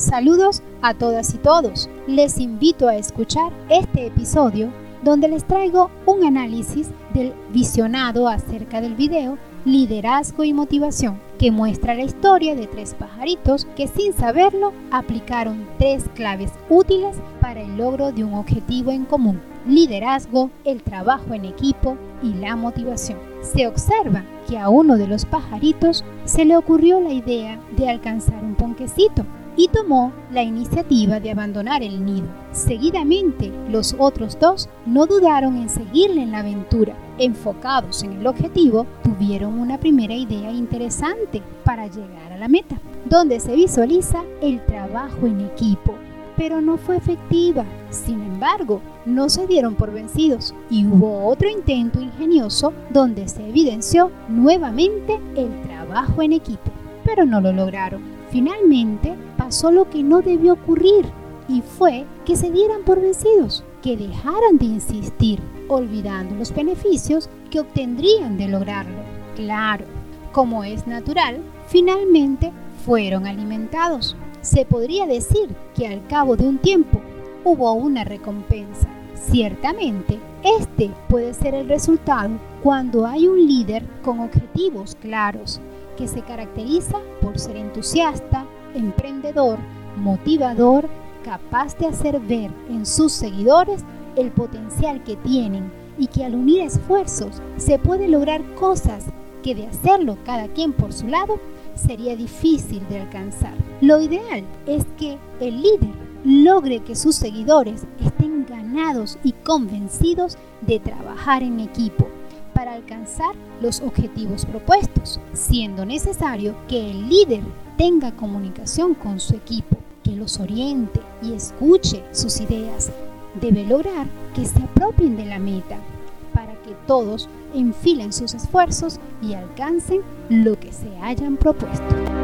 Saludos a todas y todos. Les invito a escuchar este episodio donde les traigo un análisis del visionado acerca del video Liderazgo y Motivación, que muestra la historia de tres pajaritos que sin saberlo aplicaron tres claves útiles para el logro de un objetivo en común. Liderazgo, el trabajo en equipo y la motivación. Se observa que a uno de los pajaritos se le ocurrió la idea de alcanzar un ponquecito y tomó la iniciativa de abandonar el nido. Seguidamente, los otros dos no dudaron en seguirle en la aventura. Enfocados en el objetivo, tuvieron una primera idea interesante para llegar a la meta, donde se visualiza el trabajo en equipo. Pero no fue efectiva. Sin embargo, no se dieron por vencidos y hubo otro intento ingenioso donde se evidenció nuevamente el trabajo en equipo. Pero no lo lograron. Finalmente pasó lo que no debió ocurrir y fue que se dieran por vencidos, que dejaran de insistir, olvidando los beneficios que obtendrían de lograrlo. Claro, como es natural, finalmente fueron alimentados. Se podría decir que al cabo de un tiempo hubo una recompensa. Ciertamente, este puede ser el resultado cuando hay un líder con objetivos claros que se caracteriza por ser entusiasta, emprendedor, motivador, capaz de hacer ver en sus seguidores el potencial que tienen y que al unir esfuerzos se puede lograr cosas que de hacerlo cada quien por su lado sería difícil de alcanzar. Lo ideal es que el líder logre que sus seguidores estén ganados y convencidos de trabajar en equipo para alcanzar los objetivos propuestos, siendo necesario que el líder tenga comunicación con su equipo, que los oriente y escuche sus ideas. Debe lograr que se apropien de la meta para que todos enfilen sus esfuerzos y alcancen lo que se hayan propuesto.